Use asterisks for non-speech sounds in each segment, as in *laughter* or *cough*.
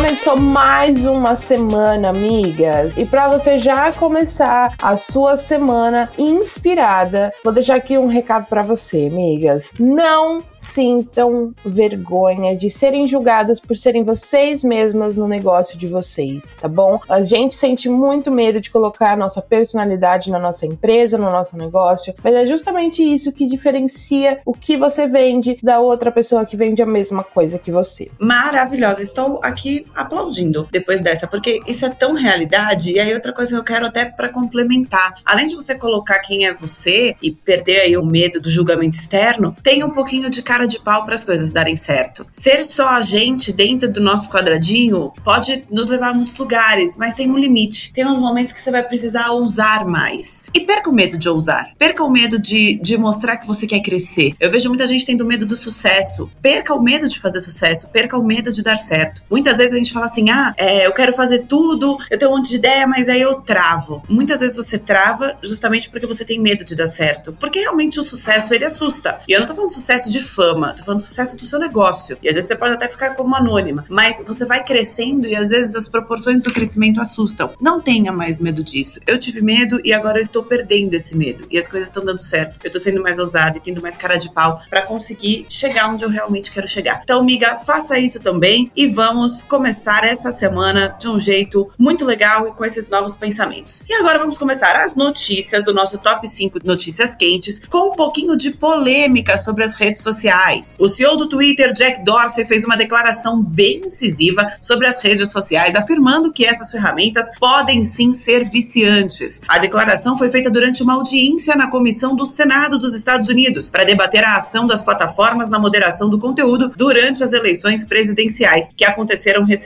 Começou mais uma semana, amigas. E para você já começar a sua semana inspirada, vou deixar aqui um recado para você, amigas. Não sintam vergonha de serem julgadas por serem vocês mesmas no negócio de vocês, tá bom? A gente sente muito medo de colocar a nossa personalidade na nossa empresa, no nosso negócio, mas é justamente isso que diferencia o que você vende da outra pessoa que vende a mesma coisa que você. Maravilhosa. Estou aqui aplaudindo depois dessa, porque isso é tão realidade. E aí, outra coisa que eu quero até para complementar: além de você colocar quem é você e perder aí o medo do julgamento externo, tem um pouquinho de cara de pau para as coisas darem certo. Ser só a gente dentro do nosso quadradinho pode nos levar a muitos lugares, mas tem um limite. Tem uns momentos que você vai precisar ousar mais. E perca o medo de ousar. Perca o medo de, de mostrar que você quer crescer. Eu vejo muita gente tendo medo do sucesso. Perca o medo de fazer sucesso. Perca o medo de dar certo. Muitas vezes gente fala assim: ah, é, eu quero fazer tudo, eu tenho um monte de ideia, mas aí eu travo. Muitas vezes você trava justamente porque você tem medo de dar certo. Porque realmente o sucesso ele assusta. E eu não tô falando sucesso de fama, tô falando sucesso do seu negócio. E às vezes você pode até ficar como anônima, mas você vai crescendo e às vezes as proporções do crescimento assustam. Não tenha mais medo disso. Eu tive medo e agora eu estou perdendo esse medo. E as coisas estão dando certo. Eu tô sendo mais ousada e tendo mais cara de pau para conseguir chegar onde eu realmente quero chegar. Então, amiga, faça isso também e vamos começar começar essa semana de um jeito muito legal e com esses novos pensamentos. E agora vamos começar as notícias do nosso top 5 notícias quentes com um pouquinho de polêmica sobre as redes sociais. O CEO do Twitter, Jack Dorsey, fez uma declaração bem incisiva sobre as redes sociais, afirmando que essas ferramentas podem sim ser viciantes. A declaração foi feita durante uma audiência na comissão do Senado dos Estados Unidos para debater a ação das plataformas na moderação do conteúdo durante as eleições presidenciais que aconteceram recentemente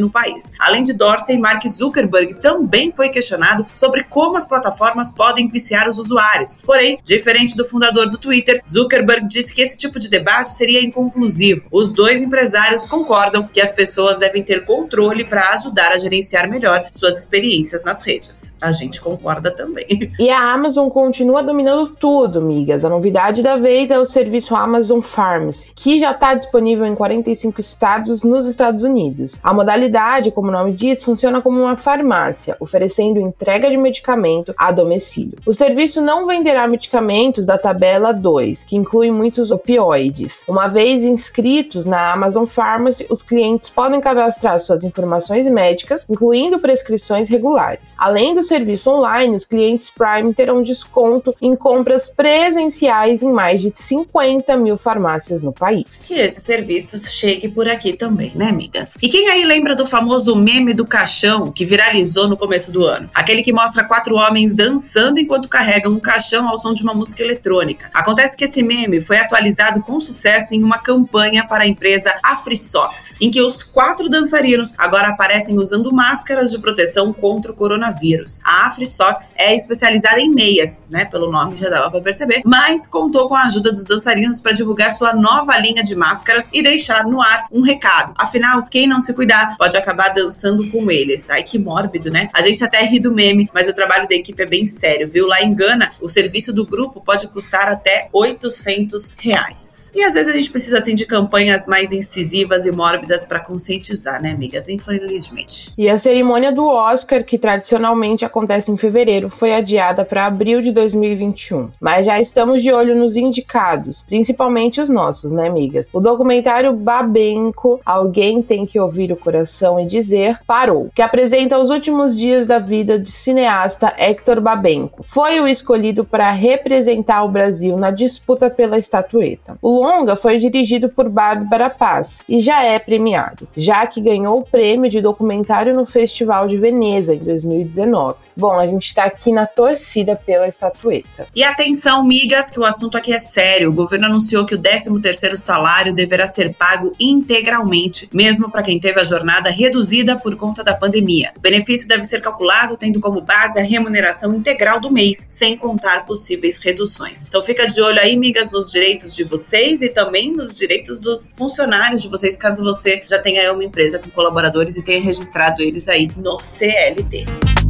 no país. Além de Dorsey, Mark Zuckerberg também foi questionado sobre como as plataformas podem viciar os usuários. Porém, diferente do fundador do Twitter, Zuckerberg disse que esse tipo de debate seria inconclusivo. Os dois empresários concordam que as pessoas devem ter controle para ajudar a gerenciar melhor suas experiências nas redes. A gente concorda também. *laughs* E a Amazon continua dominando tudo, amigas. A novidade da vez é o serviço Amazon Pharmacy, que já está disponível em 45 estados nos Estados Unidos. A modalidade, como o nome diz, funciona como uma farmácia, oferecendo entrega de medicamento a domicílio. O serviço não venderá medicamentos da tabela 2, que inclui muitos opioides. Uma vez inscritos na Amazon Pharmacy, os clientes podem cadastrar suas informações médicas, incluindo prescrições regulares. Além do serviço online, os clientes Prime terão desconto em compras presenciais em mais de 50 mil farmácias no país. Que esse serviço chegue por aqui também, né, amigas? E quem aí lembra do famoso meme do caixão que viralizou no começo do ano? Aquele que mostra quatro homens dançando enquanto carregam um caixão ao som de uma música eletrônica. Acontece que esse meme foi atualizado com sucesso em uma campanha para a empresa AfriSox, em que os quatro dançarinos agora aparecem usando máscaras de proteção contra o coronavírus. A AfriSox é especializada em meias, né? Pelo nome já dava para perceber, mas contou com a ajuda dos dançarinos para divulgar sua nova linha de máscaras e deixar no ar um recado. Afinal, quem não se cuidar, pode acabar dançando com eles. Ai, que mórbido, né? A gente até ri do meme, mas o trabalho da equipe é bem sério, viu? Lá em Gana, o serviço do grupo pode custar até 800 reais. E às vezes a gente precisa, assim, de campanhas mais incisivas e mórbidas para conscientizar, né, amigas? Infelizmente. E a cerimônia do Oscar, que tradicionalmente acontece em fevereiro, foi adiada para abril de 2021. Mas já estamos de olho nos indicados, principalmente os nossos, né, amigas? O documentário Babenco, Alguém Tem Que Ouvir ouvir o coração e dizer parou, que apresenta os últimos dias da vida de cineasta Hector Babenco. Foi o escolhido para representar o Brasil na disputa pela estatueta. O longa foi dirigido por Bárbara Paz e já é premiado, já que ganhou o prêmio de documentário no Festival de Veneza em 2019. Bom, a gente está aqui na torcida pela estatueta. E atenção, migas, que o assunto aqui é sério. O governo anunciou que o 13º salário deverá ser pago integralmente, mesmo para quem teve a jornada reduzida por conta da pandemia. O benefício deve ser calculado tendo como base a remuneração integral do mês, sem contar possíveis reduções. Então fica de olho aí, migas, nos direitos de vocês e também nos direitos dos funcionários de vocês, caso você já tenha uma empresa com colaboradores e tenha registrado eles aí no CLT.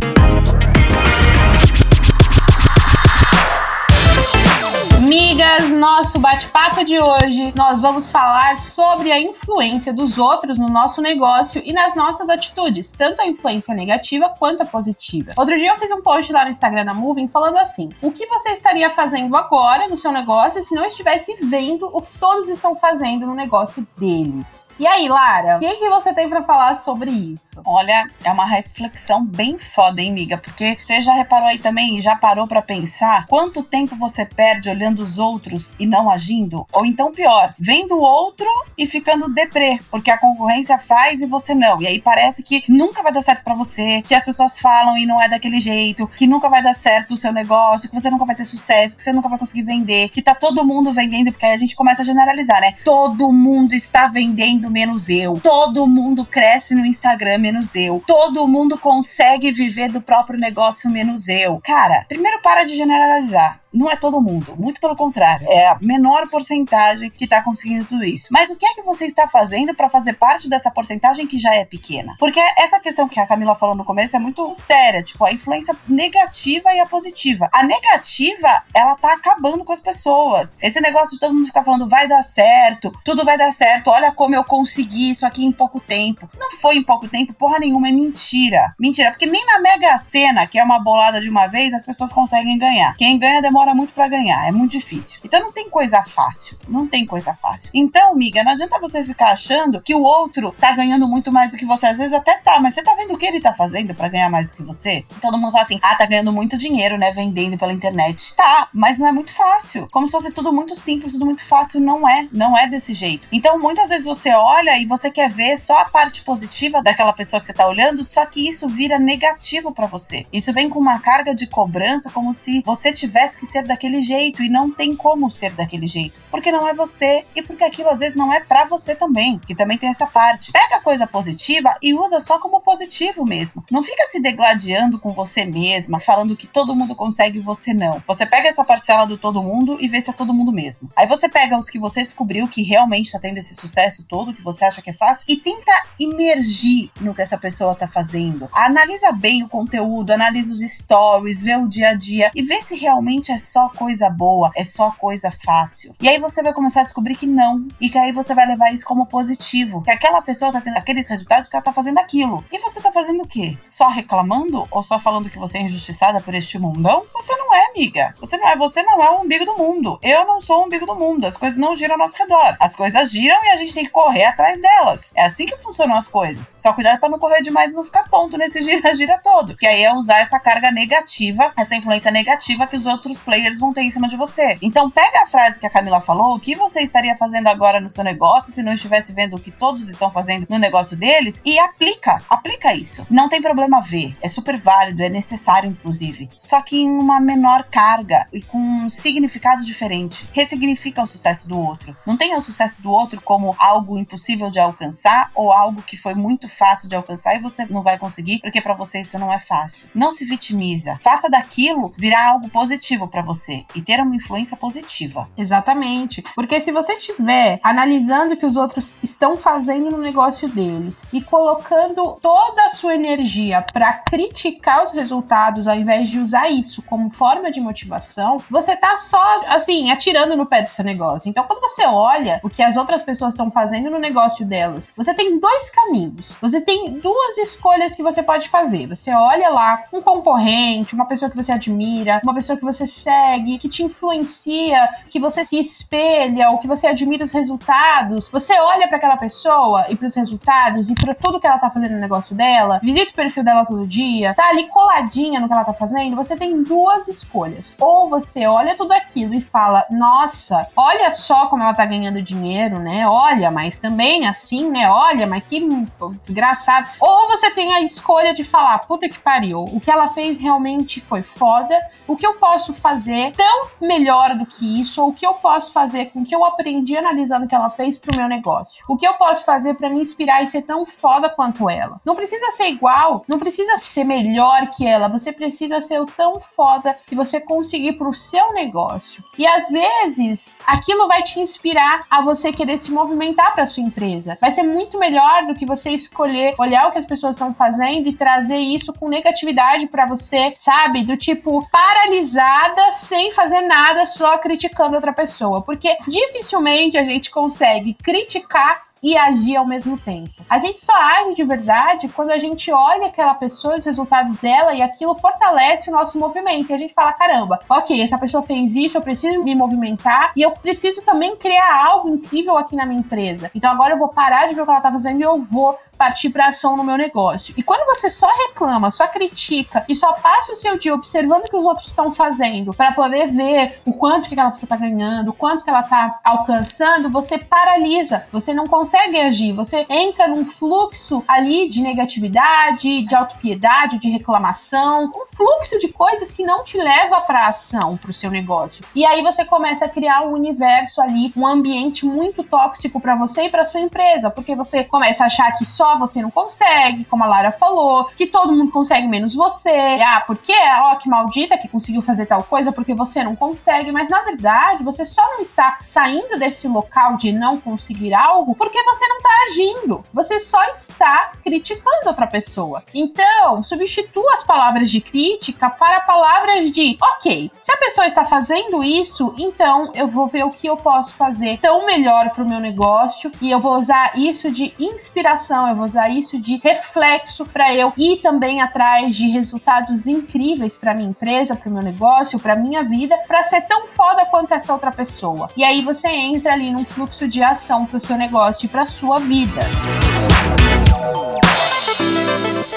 Bate-papo de hoje, nós vamos falar sobre a influência dos outros no nosso negócio e nas nossas atitudes, tanto a influência negativa quanto a positiva. Outro dia eu fiz um post lá no Instagram da Moving falando assim: o que você estaria fazendo agora no seu negócio se não estivesse vendo o que todos estão fazendo no negócio deles? E aí, Lara, o que, que você tem para falar sobre isso? Olha, é uma reflexão bem foda, hein, amiga? Porque você já reparou aí também, já parou para pensar quanto tempo você perde olhando os outros e não agindo? Ou então pior, vendo o outro e ficando deprê, porque a concorrência faz e você não. E aí parece que nunca vai dar certo para você, que as pessoas falam e não é daquele jeito, que nunca vai dar certo o seu negócio, que você nunca vai ter sucesso, que você nunca vai conseguir vender, que tá todo mundo vendendo, porque aí a gente começa a generalizar, né? Todo mundo está vendendo menos eu. Todo mundo cresce no Instagram menos eu. Todo mundo consegue viver do próprio negócio menos eu. Cara, primeiro para de generalizar não é todo mundo, muito pelo contrário, é a menor porcentagem que está conseguindo tudo isso. Mas o que é que você está fazendo para fazer parte dessa porcentagem que já é pequena? Porque essa questão que a Camila falou no começo é muito séria, tipo, a influência negativa e a positiva. A negativa, ela tá acabando com as pessoas. Esse negócio de todo mundo ficar falando vai dar certo, tudo vai dar certo, olha como eu consegui isso aqui em pouco tempo. Não foi em pouco tempo, porra nenhuma, é mentira. Mentira, porque nem na Mega Sena, que é uma bolada de uma vez, as pessoas conseguem ganhar. Quem ganha demora demora muito para ganhar, é muito difícil. Então não tem coisa fácil, não tem coisa fácil. Então, miga, não adianta você ficar achando que o outro tá ganhando muito mais do que você. Às vezes até tá, mas você tá vendo o que ele tá fazendo para ganhar mais do que você? Todo mundo fala assim: ah, tá ganhando muito dinheiro, né, vendendo pela internet. Tá, mas não é muito fácil. Como se fosse tudo muito simples, tudo muito fácil. Não é, não é desse jeito. Então, muitas vezes você olha e você quer ver só a parte positiva daquela pessoa que você tá olhando, só que isso vira negativo para você. Isso vem com uma carga de cobrança, como se você tivesse que ser daquele jeito e não tem como ser daquele jeito, porque não é você e porque aquilo às vezes não é para você também, que também tem essa parte. Pega a coisa positiva e usa só como positivo mesmo. Não fica se degladiando com você mesma, falando que todo mundo consegue e você não. Você pega essa parcela do todo mundo e vê se é todo mundo mesmo. Aí você pega os que você descobriu que realmente tá tendo esse sucesso todo, que você acha que é fácil, e tenta imergir no que essa pessoa tá fazendo. Analisa bem o conteúdo, analisa os stories, vê o dia a dia e vê se realmente é só coisa boa, é só coisa fácil. E aí você vai começar a descobrir que não. E que aí você vai levar isso como positivo. Que aquela pessoa tá tendo aqueles resultados porque ela tá fazendo aquilo. E você tá fazendo o quê? Só reclamando? Ou só falando que você é injustiçada por este mundão? Você não é, amiga. Você não é. Você não é o umbigo do mundo. Eu não sou o umbigo do mundo. As coisas não giram ao nosso redor. As coisas giram e a gente tem que correr atrás delas. É assim que funcionam as coisas. Só cuidado para não correr demais e não ficar tonto nesse *laughs* gira-gira todo. Que aí é usar essa carga negativa, essa influência negativa que os outros players vão ter em cima de você. Então pega a frase que a Camila falou, o que você estaria fazendo agora no seu negócio se não estivesse vendo o que todos estão fazendo no negócio deles e aplica, aplica isso. Não tem problema ver, é super válido, é necessário inclusive, só que em uma menor carga e com um significado diferente. Ressignifica o sucesso do outro. Não tenha o sucesso do outro como algo impossível de alcançar ou algo que foi muito fácil de alcançar e você não vai conseguir porque para você isso não é fácil. Não se vitimiza. Faça daquilo virar algo positivo para você e ter uma influência positiva. Exatamente. Porque se você estiver analisando o que os outros estão fazendo no negócio deles e colocando toda a sua energia para criticar os resultados ao invés de usar isso como forma de motivação, você tá só assim, atirando no pé do seu negócio. Então, quando você olha o que as outras pessoas estão fazendo no negócio delas, você tem dois caminhos. Você tem duas escolhas que você pode fazer. Você olha lá um concorrente, uma pessoa que você admira, uma pessoa que você segue, que te influencia, que você se espelha ou que você admira os resultados, você olha para aquela pessoa e para os resultados e para tudo que ela tá fazendo no negócio dela, visita o perfil dela todo dia, tá ali coladinha no que ela tá fazendo, você tem duas escolhas. Ou você olha tudo aquilo e fala: "Nossa, olha só como ela tá ganhando dinheiro, né? Olha, mas também assim, né? Olha, mas que desgraçado". Ou você tem a escolha de falar: "Puta que pariu, o que ela fez realmente foi foda. O que eu posso fazer tão melhor do que isso? Ou o que eu posso fazer com o que eu aprendi analisando o que ela fez pro meu negócio? O que eu posso fazer para me inspirar e ser tão foda quanto ela? Não precisa ser igual, não precisa ser melhor que ela, você precisa ser o tão foda que você conseguir pro seu negócio. E às vezes, aquilo vai te inspirar a você querer se movimentar para sua empresa. Vai ser muito melhor do que você escolher olhar o que as pessoas estão fazendo e trazer isso com negatividade para você, sabe? Do tipo paralisada, sem fazer nada, só criticando outra pessoa, porque dificilmente a gente consegue criticar e agir ao mesmo tempo. A gente só age de verdade quando a gente olha aquela pessoa, os resultados dela e aquilo fortalece o nosso movimento. E a gente fala: caramba, ok, essa pessoa fez isso, eu preciso me movimentar e eu preciso também criar algo incrível aqui na minha empresa. Então agora eu vou parar de ver o que ela tá fazendo e eu vou partir para ação no meu negócio. E quando você só reclama, só critica e só passa o seu dia observando o que os outros estão fazendo para poder ver o quanto que aquela pessoa está ganhando, o quanto que ela está alcançando, você paralisa, você não consegue agir, você entra num fluxo ali de negatividade, de autopiedade, de reclamação, um fluxo de coisas que não te leva para ação para o seu negócio. E aí você começa a criar um universo ali, um ambiente muito tóxico para você e para sua empresa, porque você começa a achar que só você não consegue, como a Lara falou, que todo mundo consegue menos você. Ah, porque ó, que maldita que conseguiu fazer tal coisa porque você não consegue, mas na verdade você só não está saindo desse local de não conseguir algo porque você não está agindo. Você só está criticando outra pessoa. Então, substitua as palavras de crítica para palavras de, ok, se a pessoa está fazendo isso, então eu vou ver o que eu posso fazer tão melhor para o meu negócio e eu vou usar isso de inspiração, eu vou usar isso de reflexo para eu ir também atrás de resultados incríveis para minha empresa, para o meu negócio, para minha vida, para ser tão foda quanto essa outra pessoa. E aí você entra ali num fluxo de ação para o seu negócio e para sua vida. E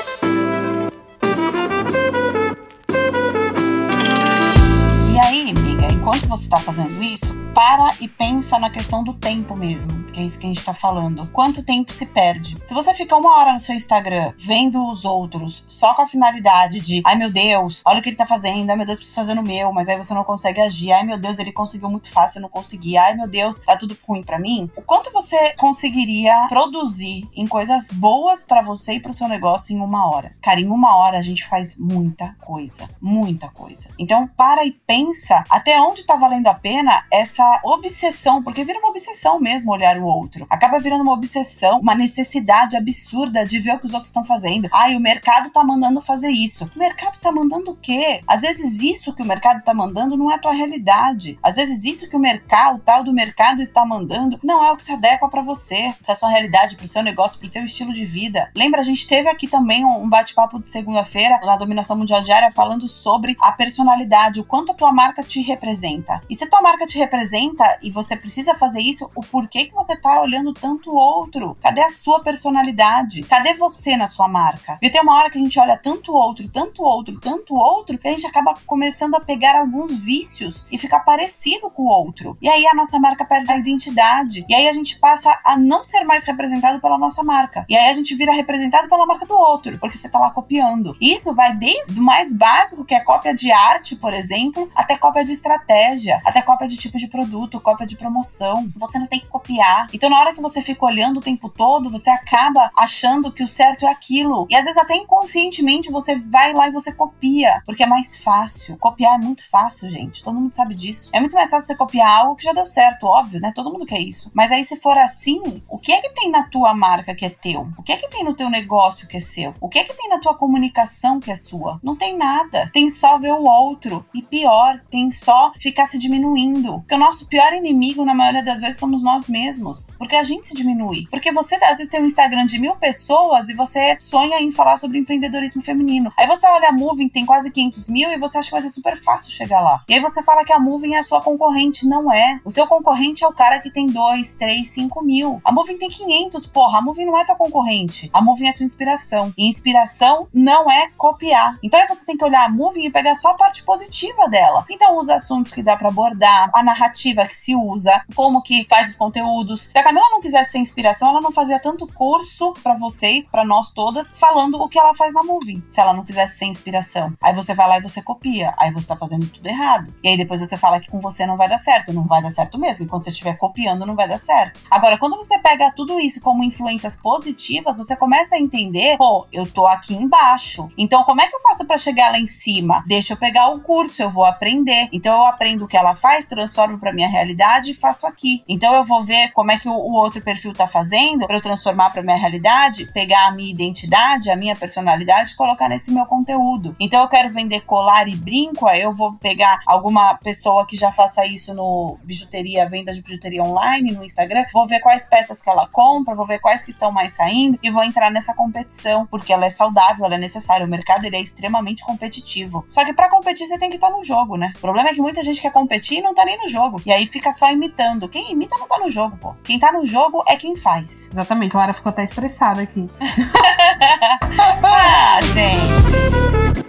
enquanto você está fazendo isso, para e pensa na questão do tempo mesmo, que é isso que a gente tá falando. Quanto tempo se perde? Se você ficar uma hora no seu Instagram vendo os outros só com a finalidade de, ai meu Deus, olha o que ele tá fazendo, ai meu Deus, preciso fazer no meu, mas aí você não consegue agir, ai meu Deus, ele conseguiu muito fácil, eu não consegui, ai meu Deus, tá tudo ruim para mim. O quanto você conseguiria produzir em coisas boas para você e pro seu negócio em uma hora? Cara, em uma hora a gente faz muita coisa, muita coisa. Então para e pensa até onde tá valendo a pena essa obsessão, porque vira uma obsessão mesmo olhar o outro. Acaba virando uma obsessão, uma necessidade absurda de ver o que os outros estão fazendo. Ai, o mercado tá mandando fazer isso. O mercado tá mandando o quê? Às vezes isso que o mercado tá mandando não é a tua realidade. Às vezes isso que o mercado, o tal do mercado está mandando, não é o que se adequa para você, para sua realidade, para o seu negócio, para o seu estilo de vida. Lembra, a gente teve aqui também um bate-papo de segunda-feira na Dominação Mundial Diária falando sobre a personalidade, o quanto a tua marca te representa. E se tua marca te representa representa e você precisa fazer isso, o porquê que você tá olhando tanto o outro? Cadê a sua personalidade? Cadê você na sua marca? E tem uma hora que a gente olha tanto outro, tanto outro, tanto outro, que a gente acaba começando a pegar alguns vícios e ficar parecido com o outro. E aí a nossa marca perde a identidade. E aí a gente passa a não ser mais representado pela nossa marca. E aí a gente vira representado pela marca do outro, porque você tá lá copiando. Isso vai desde o mais básico, que é cópia de arte, por exemplo, até cópia de estratégia, até cópia de tipo de produto, cópia de promoção. Você não tem que copiar. Então, na hora que você fica olhando o tempo todo, você acaba achando que o certo é aquilo. E às vezes, até inconscientemente, você vai lá e você copia, porque é mais fácil. Copiar é muito fácil, gente. Todo mundo sabe disso. É muito mais fácil você copiar algo que já deu certo, óbvio, né? Todo mundo quer isso. Mas aí, se for assim, o que é que tem na tua marca que é teu? O que é que tem no teu negócio que é seu? O que é que tem na tua comunicação que é sua? Não tem nada. Tem só ver o outro. E pior, tem só ficar se diminuindo. Porque o nosso pior inimigo, na maioria das vezes, somos nós mesmos. Porque a gente se diminui. Porque você, às vezes, tem um Instagram de mil pessoas e você sonha em falar sobre empreendedorismo feminino. Aí você olha a Moving, tem quase 500 mil e você acha que vai ser super fácil chegar lá. E aí você fala que a Moving é a sua concorrente. Não é. O seu concorrente é o cara que tem 2, 3, 5 mil. A Moving tem 500, porra. A Moving não é tua concorrente. A Moving é tua inspiração. E inspiração não é copiar. Então aí você tem que olhar a Moving e pegar só a parte positiva dela. Então os assuntos que dá para abordar, a narrativa que se usa, como que faz os conteúdos. Se a Camila não quisesse ser inspiração, ela não fazia tanto curso para vocês, para nós todas, falando o que ela faz na Moving. Se ela não quisesse ser inspiração. Aí você vai lá e você copia. Aí você tá fazendo tudo errado. E aí depois você fala que com você não vai dar certo. Não vai dar certo mesmo. Enquanto você estiver copiando, não vai dar certo. Agora, quando você pega tudo isso como influências positivas, você começa a entender, pô, eu tô aqui embaixo. Então, como é que eu faço para chegar lá em cima? Deixa eu pegar o curso, eu vou aprender. Então, eu aprendo o que ela faz, transformo para minha realidade e faço aqui. Então, eu vou ver como é que o, outro perfil tá fazendo para eu transformar para minha realidade, pegar a minha identidade, a minha personalidade e colocar nesse meu conteúdo. Então, eu quero vender colar e brinco, aí eu vou pegar alguma pessoa que já faça isso no bijuteria, venda de bijuteria online, no Instagram, vou ver quais peças que ela compra, vou ver quais que estão mais saindo e vou entrar nessa competição, porque ela é saudável, ela é necessária. O mercado ele é extremamente competitivo. Só que para competir você tem que estar tá no jogo, né? O problema é que muita gente quer competir e não tá nem no jogo. E aí fica só imitando. Quem imita não tá no jogo, pô. Quem tá no jogo é quem faz. Exatamente. Lara ficou até estressada aqui. *laughs* ah, gente.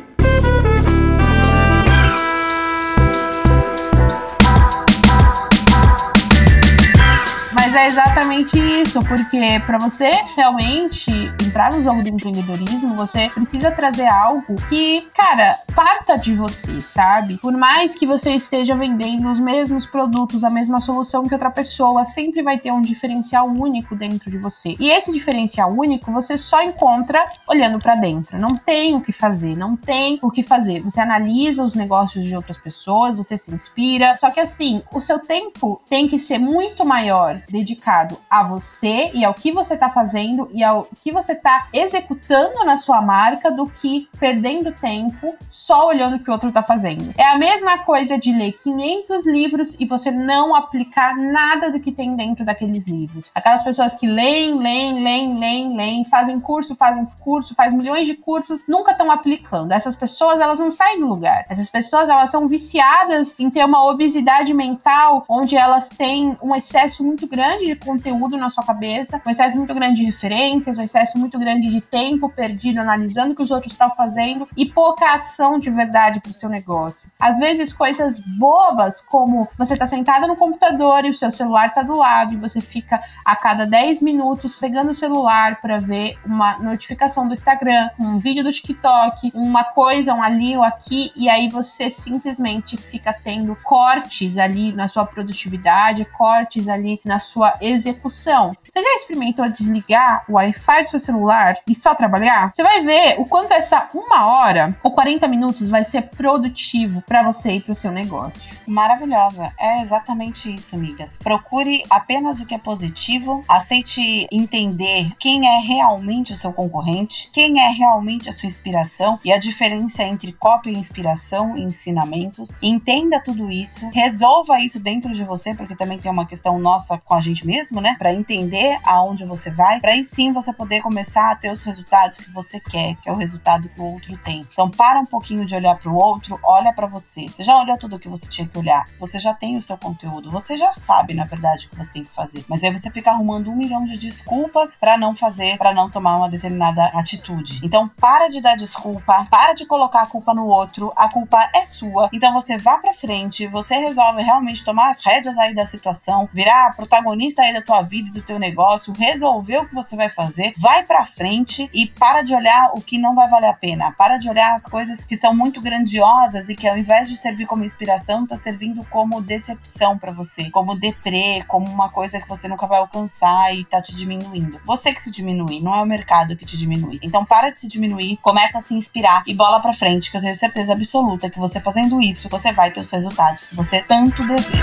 Mas é exatamente isso, porque para você realmente entrar no jogo do empreendedorismo, você precisa trazer algo que, cara, parta de você, sabe? Por mais que você esteja vendendo os mesmos produtos, a mesma solução que outra pessoa, sempre vai ter um diferencial único dentro de você. E esse diferencial único você só encontra olhando para dentro. Não tem o que fazer, não tem o que fazer. Você analisa os negócios de outras pessoas, você se inspira. Só que assim, o seu tempo tem que ser muito maior dedicado a você e ao que você está fazendo e ao que você está executando na sua marca do que perdendo tempo só olhando o que o outro está fazendo. É a mesma coisa de ler 500 livros e você não aplicar nada do que tem dentro daqueles livros. Aquelas pessoas que leem, leem, leem, leem, leem, fazem curso, fazem curso, fazem milhões de cursos, nunca estão aplicando. Essas pessoas, elas não saem do lugar. Essas pessoas, elas são viciadas em ter uma obesidade mental onde elas têm um excesso muito grande grande de conteúdo na sua cabeça, um excesso muito grande de referências, um excesso muito grande de tempo perdido analisando o que os outros estão fazendo e pouca ação de verdade para o seu negócio. Às vezes, coisas bobas, como você está sentada no computador e o seu celular está do lado e você fica a cada 10 minutos pegando o celular para ver uma notificação do Instagram, um vídeo do TikTok, uma coisa, um ali ou aqui, e aí você simplesmente fica tendo cortes ali na sua produtividade, cortes ali na sua sua execução. Você já experimentou desligar o Wi-Fi do seu celular e só trabalhar? Você vai ver o quanto essa uma hora ou 40 minutos vai ser produtivo para você e para o seu negócio. Maravilhosa. É exatamente isso, amigas. Procure apenas o que é positivo, aceite entender quem é realmente o seu concorrente, quem é realmente a sua inspiração e a diferença entre cópia e inspiração e ensinamentos. Entenda tudo isso, resolva isso dentro de você, porque também tem uma questão nossa com a gente mesmo, né? Para entender aonde você vai, para aí sim você poder começar a ter os resultados que você quer, que é o resultado que o outro tem. Então, para um pouquinho de olhar para o outro, olha para você. Você já olhou tudo o que você tinha que olhar, você já tem o seu conteúdo, você já sabe, na verdade, o que você tem que fazer. Mas aí você fica arrumando um milhão de desculpas para não fazer, para não tomar uma determinada atitude. Então, para de dar desculpa, para de colocar a culpa no outro, a culpa é sua. Então, você vá para frente, você resolve realmente tomar as rédeas aí da situação, virar protagonista aí da tua vida e do teu negócio, resolver o que você vai fazer, vai para frente e para de olhar o que não vai valer a pena. Para de olhar as coisas que são muito grandiosas e que ao invés de servir como inspiração, tá servindo como decepção para você, como deprê, como uma coisa que você nunca vai alcançar e tá te diminuindo. Você que se diminui, não é o mercado que te diminui. Então para de se diminuir, começa a se inspirar e bola para frente, que eu tenho certeza absoluta que você fazendo isso, você vai ter os resultados que você tanto deseja.